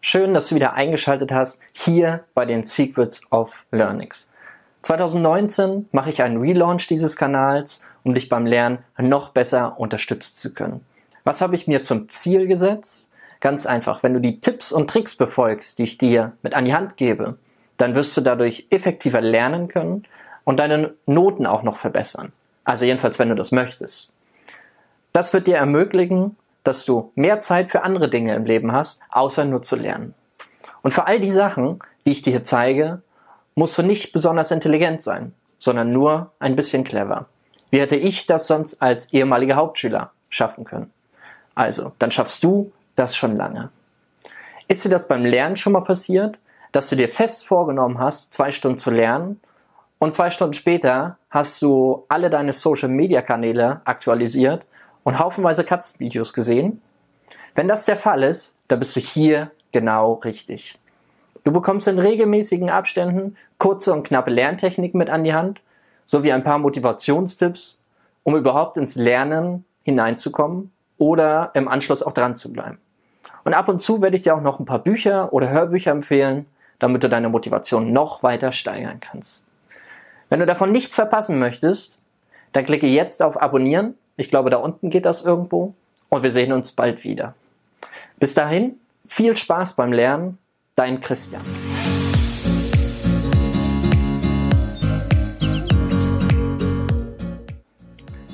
Schön, dass du wieder eingeschaltet hast hier bei den Secrets of Learnings. 2019 mache ich einen Relaunch dieses Kanals, um dich beim Lernen noch besser unterstützen zu können. Was habe ich mir zum Ziel gesetzt? Ganz einfach, wenn du die Tipps und Tricks befolgst, die ich dir mit an die Hand gebe, dann wirst du dadurch effektiver lernen können und deine Noten auch noch verbessern. Also jedenfalls, wenn du das möchtest. Das wird dir ermöglichen, dass du mehr Zeit für andere Dinge im Leben hast, außer nur zu lernen. Und für all die Sachen, die ich dir hier zeige, musst du nicht besonders intelligent sein, sondern nur ein bisschen clever. Wie hätte ich das sonst als ehemaliger Hauptschüler schaffen können? Also, dann schaffst du das schon lange. Ist dir das beim Lernen schon mal passiert, dass du dir fest vorgenommen hast, zwei Stunden zu lernen und zwei Stunden später hast du alle deine Social-Media-Kanäle aktualisiert und haufenweise Katzenvideos gesehen? Wenn das der Fall ist, dann bist du hier genau richtig. Du bekommst in regelmäßigen Abständen kurze und knappe Lerntechniken mit an die Hand, sowie ein paar Motivationstipps, um überhaupt ins Lernen hineinzukommen oder im Anschluss auch dran zu bleiben. Und ab und zu werde ich dir auch noch ein paar Bücher oder Hörbücher empfehlen, damit du deine Motivation noch weiter steigern kannst. Wenn du davon nichts verpassen möchtest, dann klicke jetzt auf Abonnieren ich glaube, da unten geht das irgendwo. Und wir sehen uns bald wieder. Bis dahin, viel Spaß beim Lernen. Dein Christian.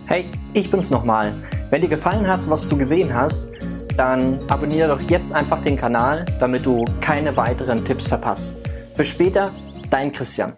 Hey, ich bin's nochmal. Wenn dir gefallen hat, was du gesehen hast, dann abonniere doch jetzt einfach den Kanal, damit du keine weiteren Tipps verpasst. Bis später, dein Christian.